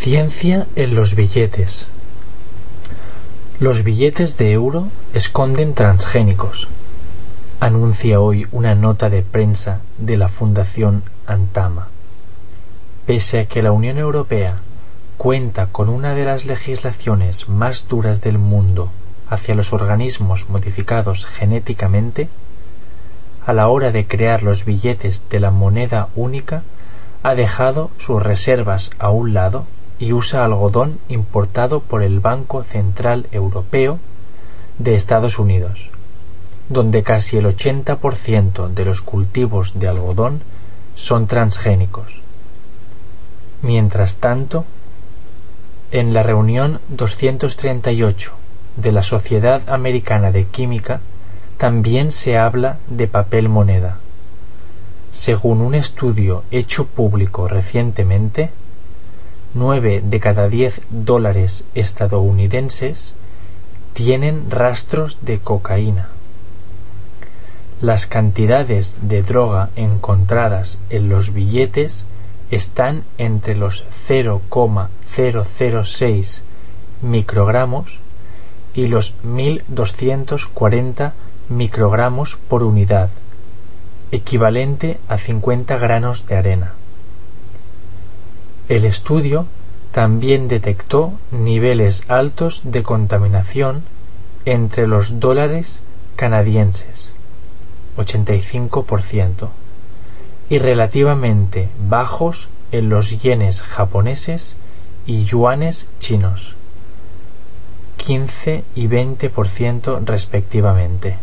Ciencia en los billetes. Los billetes de euro esconden transgénicos, anuncia hoy una nota de prensa de la Fundación Antama. Pese a que la Unión Europea cuenta con una de las legislaciones más duras del mundo hacia los organismos modificados genéticamente, a la hora de crear los billetes de la moneda única ha dejado sus reservas a un lado y usa algodón importado por el Banco Central Europeo de Estados Unidos, donde casi el 80% de los cultivos de algodón son transgénicos. Mientras tanto, en la reunión 238 de la Sociedad Americana de Química también se habla de papel moneda. Según un estudio hecho público recientemente, 9 de cada 10 dólares estadounidenses tienen rastros de cocaína. Las cantidades de droga encontradas en los billetes están entre los 0,006 microgramos y los 1240 microgramos por unidad, equivalente a 50 granos de arena. El estudio también detectó niveles altos de contaminación entre los dólares canadienses, 85%, y relativamente bajos en los yenes japoneses y yuanes chinos, 15 y 20% respectivamente.